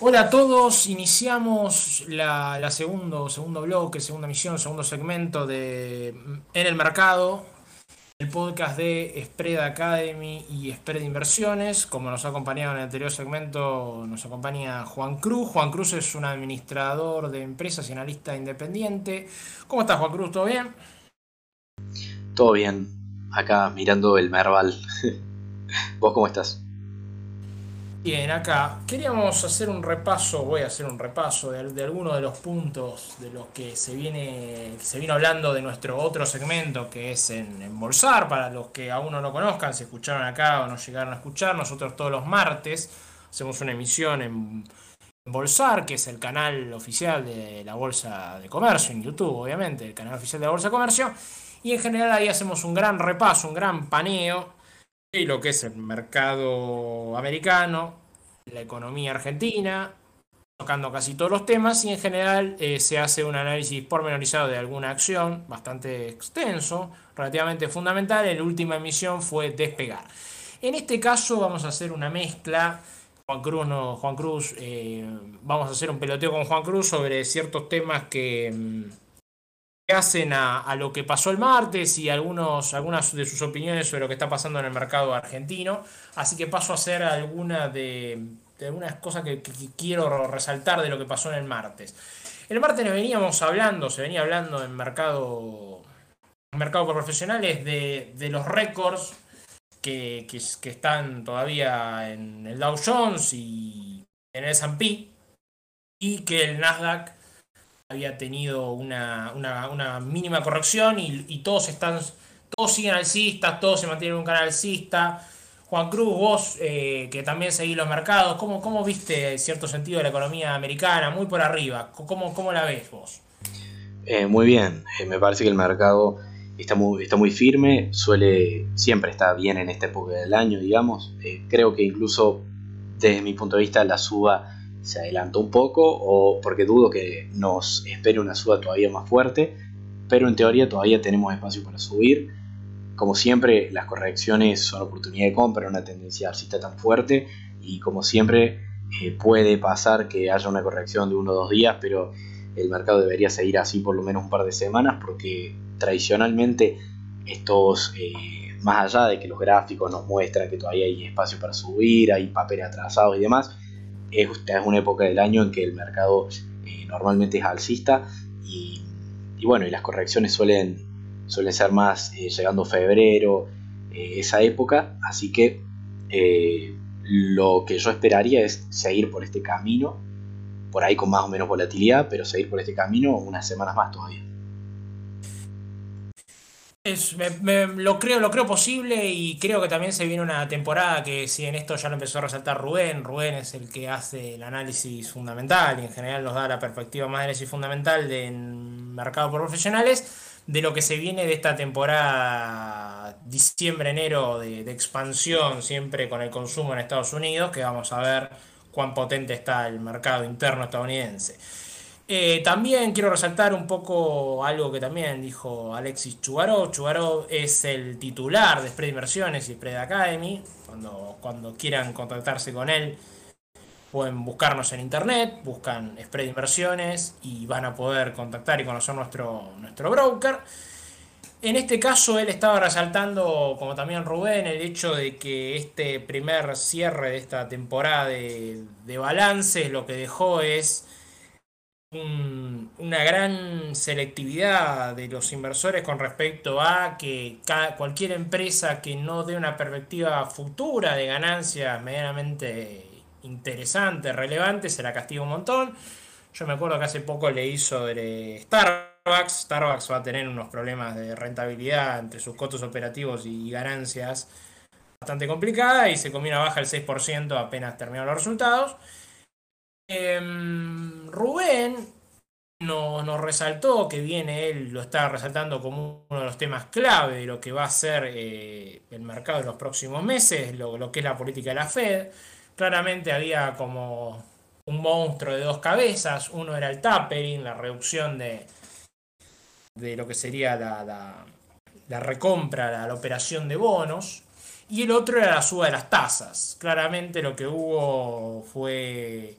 Hola a todos, iniciamos la, segundo, segundo bloque, segunda misión, segundo segmento de En el Mercado, el podcast de Spread Academy y Spread Inversiones. Como nos ha acompañado en el anterior segmento, nos acompaña Juan Cruz. Juan Cruz es un administrador de empresas y analista independiente. ¿Cómo estás, Juan Cruz? ¿Todo bien? Todo bien, acá mirando el Merval. ¿Vos cómo estás? Bien, acá queríamos hacer un repaso, voy a hacer un repaso de, de algunos de los puntos de los que se viene se vino hablando de nuestro otro segmento que es en, Embolsar, para los que aún no lo conozcan, se escucharon acá o no llegaron a escuchar, nosotros todos los martes hacemos una emisión en Bolsar, que es el canal oficial de la Bolsa de Comercio en YouTube, obviamente, el canal oficial de la Bolsa de Comercio, y en general ahí hacemos un gran repaso, un gran paneo y lo que es el mercado americano, la economía argentina, tocando casi todos los temas y en general eh, se hace un análisis pormenorizado de alguna acción bastante extenso, relativamente fundamental. En la última emisión fue despegar. En este caso vamos a hacer una mezcla. Juan Cruz, no, Juan Cruz, eh, vamos a hacer un peloteo con Juan Cruz sobre ciertos temas que mm, hacen a, lo que pasó el martes y algunos, algunas de sus opiniones sobre lo que está pasando en el mercado argentino. Así que paso a hacer alguna de, algunas cosas que, quiero resaltar de lo que pasó en el martes. El martes nos veníamos hablando, se venía hablando en mercado, mercado por profesionales de, los récords que, que, están todavía en el Dow Jones y en el S&P y que el Nasdaq había tenido una, mínima corrección y, todos están, todos siguen alcistas, todos se mantienen en un canal alcista. Juan Cruz, vos eh, que también seguís los mercados, ¿cómo, ¿cómo viste en cierto sentido la economía americana? Muy por arriba, ¿cómo, cómo la ves vos? Eh, muy bien, eh, me parece que el mercado está muy, está muy firme, suele, siempre está bien en esta época del año, digamos. creo que incluso desde mi punto de vista la suba se adelantó un poco o porque dudo que nos espere una suba todavía más fuerte, pero en teoría todavía tenemos espacio para subir. Como siempre, las correcciones son oportunidad de compra, una tendencia alcista tan fuerte y como siempre eh, puede pasar que haya una corrección de uno o dos días, pero el mercado debería seguir así por lo menos un par de semanas porque tradicionalmente estos, eh, más allá de que los gráficos nos muestran que todavía hay espacio para subir, hay papeles atrasados y demás, es, es una época del año en que el mercado eh, normalmente es alcista y, bueno, y las correcciones suelen, suelen ser más eh, llegando febrero, eh, esa época, así que lo que yo esperaría es seguir por este camino, por ahí con más o menos volatilidad, pero seguir por este camino unas semanas más todavía lo, creo, lo creo posible y creo que también se viene una temporada que si en esto ya lo empezó a resaltar Rubén, Rubén es el que hace el análisis fundamental y en general nos da la perspectiva más análisis fundamental de mercado por profesionales de lo que se viene de esta temporada diciembre-enero de expansión siempre con el consumo en Estados Unidos, que vamos a ver cuán potente está el mercado interno estadounidense. Eh, también quiero resaltar un poco algo que también dijo Alexis Chugarov. Chugarov es el titular de Spread Inversiones y Spread Academy. Cuando, cuando quieran contactarse con él, pueden buscarnos en internet, buscan Spread Inversiones y van a poder contactar y conocer nuestro, nuestro broker. En este caso, él estaba resaltando, como también Rubén, el hecho de que este primer cierre de esta temporada de, de balance lo que dejó es una gran selectividad de los inversores con respecto a que cualquier empresa que no dé una perspectiva futura de ganancias medianamente interesante, relevante, se la castiga un montón. Yo me acuerdo que hace poco le hizo de Starbucks. Starbucks va a tener unos problemas de rentabilidad entre sus costos operativos y ganancias bastante complicada y se comió una baja del 6% apenas terminaron los resultados. Em, Rubén nos, resaltó, que viene él, lo está resaltando como uno de los temas clave de lo que va a ser eh, el mercado en los próximos meses, lo, que es la política de la Fed. Claramente había como un monstruo de dos cabezas, uno era el tapering, la reducción de, de lo que sería la, la, recompra, la operación de bonos, y el otro era la suba de las tasas. Claramente lo que hubo fue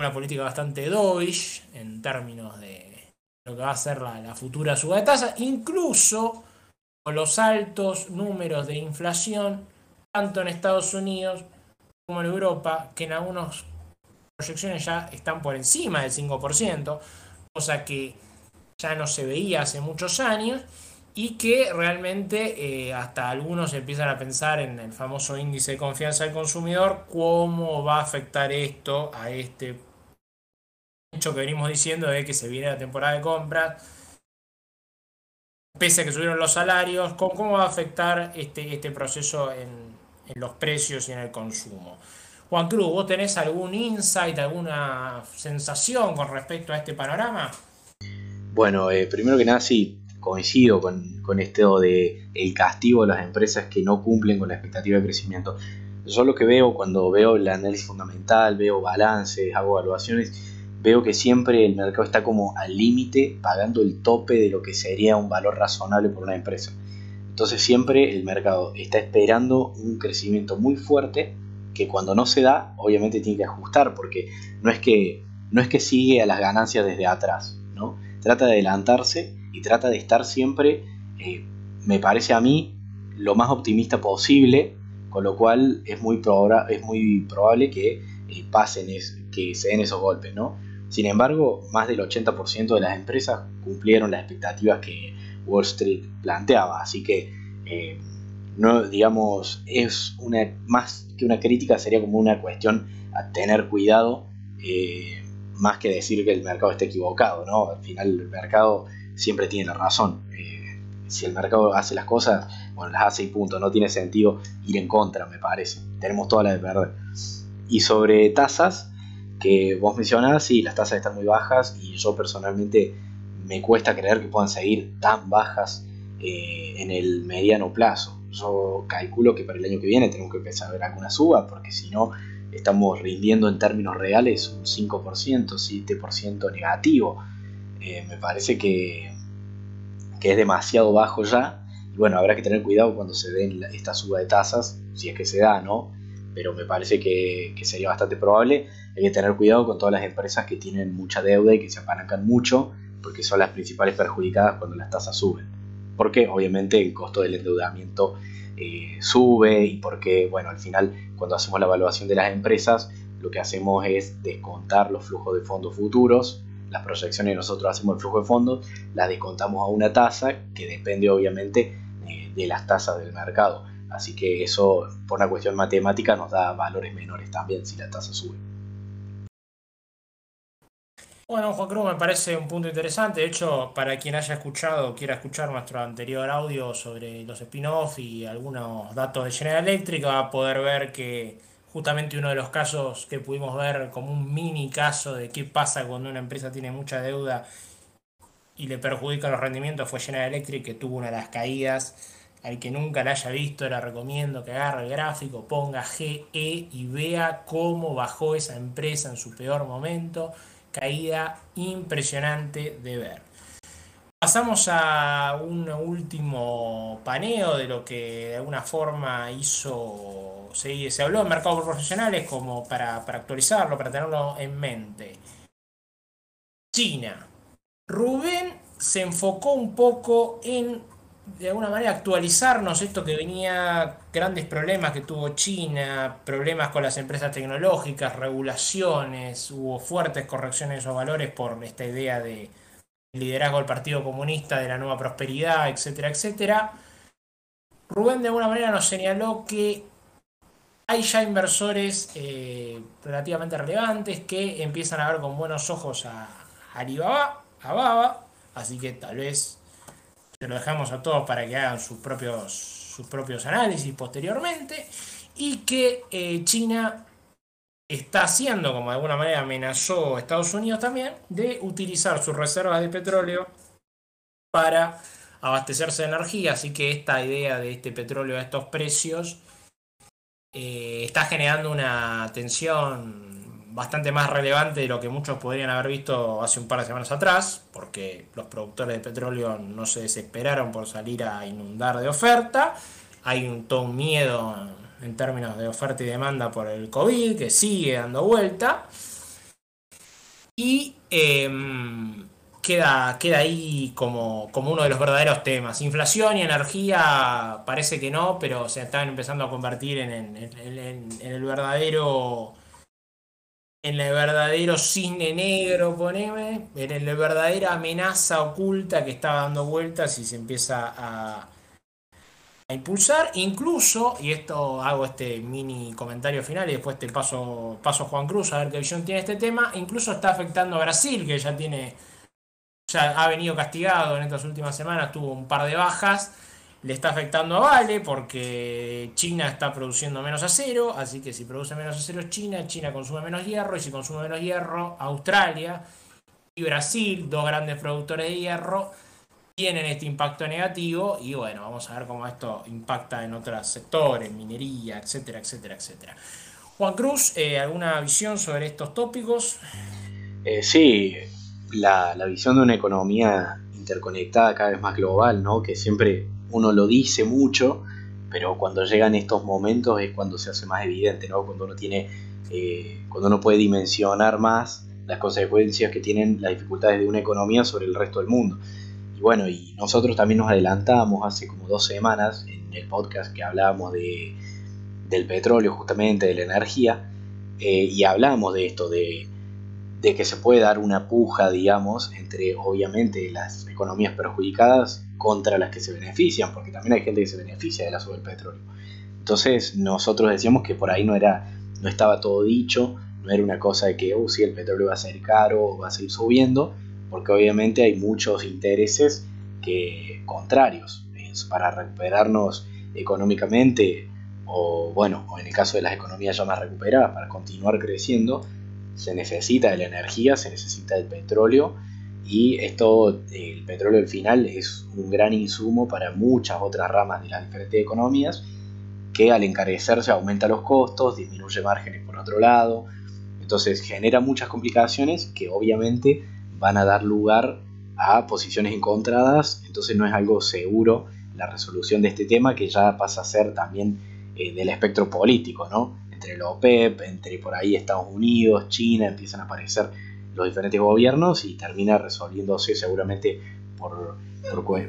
una política bastante dovish en términos de lo que va a ser la, futura suba de tasa, incluso con los altos números de inflación, tanto en Estados Unidos como en Europa, que en algunas proyecciones ya están por encima del 5%, cosa que ya no se veía hace muchos años y que realmente eh, hasta algunos empiezan a pensar en el famoso índice de confianza del consumidor, cómo va a afectar esto a este hecho que venimos diciendo de que se viene la temporada de compras, pese a que subieron los salarios, cómo, va a afectar este, este proceso en, en los precios y en el consumo. Juan Cruz, ¿vos tenés algún insight, alguna sensación con respecto a este panorama? Bueno, eh, primero que nada sí, coincido con, con esto de el castigo a las empresas que no cumplen con la expectativa de crecimiento. Yo lo que veo cuando veo el análisis fundamental, veo balances, hago evaluaciones, veo que siempre el mercado está como al límite, pagando el tope de lo que sería un valor razonable por una empresa. Entonces siempre el mercado está esperando un crecimiento muy fuerte que cuando no se da, obviamente tiene que ajustar, porque no es que, no es que sigue a las ganancias desde atrás, ¿no? trata de adelantarse y trata de estar siempre, eh, me parece a mí, lo más optimista posible, con lo cual es muy, es muy probable que eh, pasen, que se den esos golpes, ¿no? Sin embargo, más del 80% de las empresas cumplieron las expectativas que Wall Street planteaba, así que eh, no, digamos, es una más que una crítica, sería como una cuestión a tener cuidado más que decir que el mercado esté equivocado, ¿no? Al final el mercado siempre tiene la razón. Eh, si el mercado hace las cosas, bueno, las hace y punto. No tiene sentido ir en contra, me parece. Tenemos toda la de perder. Y sobre tasas, que vos mencionás, sí, las tasas están muy bajas y yo personalmente me cuesta creer que puedan seguir tan bajas eh, en el mediano plazo. Yo calculo que para el año que viene tenemos que empezar a ver alguna suba, porque si no, estamos rindiendo en términos reales un 5%, 7% negativo. Eh, me parece que, que, es demasiado bajo ya. Y bueno, habrá que tener cuidado cuando se den esta suba de tasas, si es que se da, ¿no? Pero me parece que, que, sería bastante probable. Hay que tener cuidado con todas las empresas que tienen mucha deuda y que se apalancan mucho, porque son las principales perjudicadas cuando las tasas suben. Porque obviamente el costo del endeudamiento eh, sube y porque, bueno, al final cuando hacemos la evaluación de las empresas, lo que hacemos es descontar los flujos de fondos futuros, las proyecciones nosotros hacemos el flujo de fondos, la descontamos a una tasa que depende obviamente de las tasas del mercado. Así que eso, por una cuestión matemática, nos da valores menores también si la tasa sube. Bueno, Juan Cruz, me parece un punto interesante. De hecho, para quien haya escuchado quiera escuchar nuestro anterior audio sobre los spin-off y algunos datos de General Electric, va a poder ver que justamente uno de los casos que pudimos ver como un mini caso de qué pasa cuando una empresa tiene mucha deuda y le perjudica los rendimientos fue General Electric, que tuvo una de las caídas. Al que nunca la haya visto, le recomiendo que agarre el gráfico, ponga GE y vea cómo bajó esa empresa en su peor momento caída impresionante de ver. Pasamos a un último paneo de lo que de alguna forma hizo, se, se habló en mercados profesionales como para, para actualizarlo, para tenerlo en mente. China. Rubén se enfocó un poco en de alguna manera actualizarnos esto que venía, grandes problemas que tuvo China, problemas con las empresas tecnológicas, regulaciones, hubo fuertes correcciones esos valores por esta idea de liderazgo del Partido Comunista, de la nueva prosperidad, etcétera, etcétera. Rubén de alguna manera nos señaló que hay ya inversores eh, relativamente relevantes que empiezan a ver con buenos ojos a Alibaba, a Baba, así que tal vez se lo dejamos a todos para que hagan sus propios, sus propios análisis posteriormente, y que eh, China está haciendo, como de alguna manera amenazó Estados Unidos también, de utilizar sus reservas de petróleo para abastecerse de energía, así que esta idea de este petróleo a estos precios eh, está generando una tensión bastante más relevante de lo que muchos podrían haber visto hace un par de semanas atrás, porque los productores de petróleo no se desesperaron por salir a inundar de oferta. Hay un, todo un miedo en términos de oferta y demanda por el COVID que sigue dando vuelta. Y em, queda, queda ahí como, como uno de los verdaderos temas. Inflación y energía parece que no, pero se están empezando a convertir en, el verdadero en el verdadero cisne negro, poneme, en la verdadera amenaza oculta que está dando vueltas y se empieza a, a impulsar. Incluso, y esto hago este mini comentario final y después te paso, paso Juan Cruz a ver qué visión tiene este tema, incluso está afectando a Brasil, que ya tiene ya ha venido castigado en estas últimas semanas, tuvo un par de bajas, le está afectando a Vale porque China está produciendo menos acero, así que si produce menos acero China, China consume menos hierro, y si consume menos hierro, Australia y Brasil, dos grandes productores de hierro, tienen este impacto negativo y bueno, vamos a ver cómo esto impacta en otros sectores, minería, etcétera, etcétera, etcétera. Juan Cruz, eh, ¿alguna visión sobre estos tópicos? Eh, sí, la, visión de una economía interconectada cada vez más global, ¿no? Que siempre uno lo dice mucho, pero cuando llegan estos momentos es cuando se hace más evidente, ¿no? Cuando uno tiene, eh, cuando uno puede dimensionar más las consecuencias que tienen las dificultades de una economía sobre el resto del mundo. Y bueno, y nosotros también nos adelantamos hace como dos semanas en el podcast que hablábamos de, del petróleo, justamente de la energía, eh, y hablamos de esto, de de que se puede dar una puja, digamos, entre obviamente las economías perjudicadas contra las que se benefician, porque también hay gente que se beneficia de la sube del petróleo. Entonces nosotros decíamos que por ahí no era, no estaba todo dicho, no era una cosa de que, oh, si el petróleo va a ser caro va a seguir subiendo, porque obviamente hay muchos intereses que contrarios para recuperarnos económicamente o bueno, o en el caso de las economías ya más recuperadas para continuar creciendo, se necesita de la energía, se necesita del petróleo y esto, el petróleo al final es un gran insumo para muchas otras ramas de las diferentes economías que al encarecerse aumenta los costos, disminuye márgenes por otro lado, entonces genera muchas complicaciones que obviamente van a dar lugar a posiciones encontradas, entonces no es algo seguro la resolución de este tema que ya pasa a ser también eh, del espectro político, ¿no? entre el OPEP, entre por ahí Estados Unidos, China, empiezan a aparecer los diferentes gobiernos y termina resolviéndose seguramente por,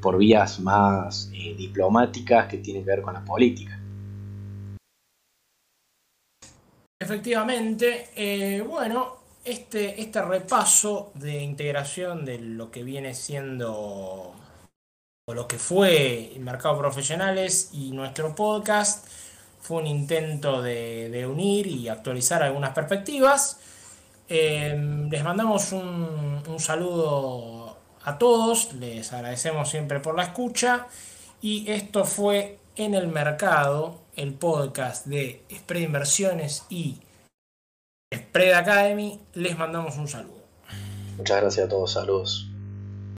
por, vías más eh, diplomáticas que tienen que ver con la política. Efectivamente, eh, bueno, este, este repaso de integración de lo que viene siendo o lo que fue el mercado profesionales y nuestro podcast fue un intento de, unir y actualizar algunas perspectivas. Eh, les mandamos un, saludo a todos, les agradecemos siempre por la escucha y esto fue En el Mercado, el podcast de Spread Inversiones y Spread Academy. Les mandamos un saludo. Muchas gracias a todos, saludos.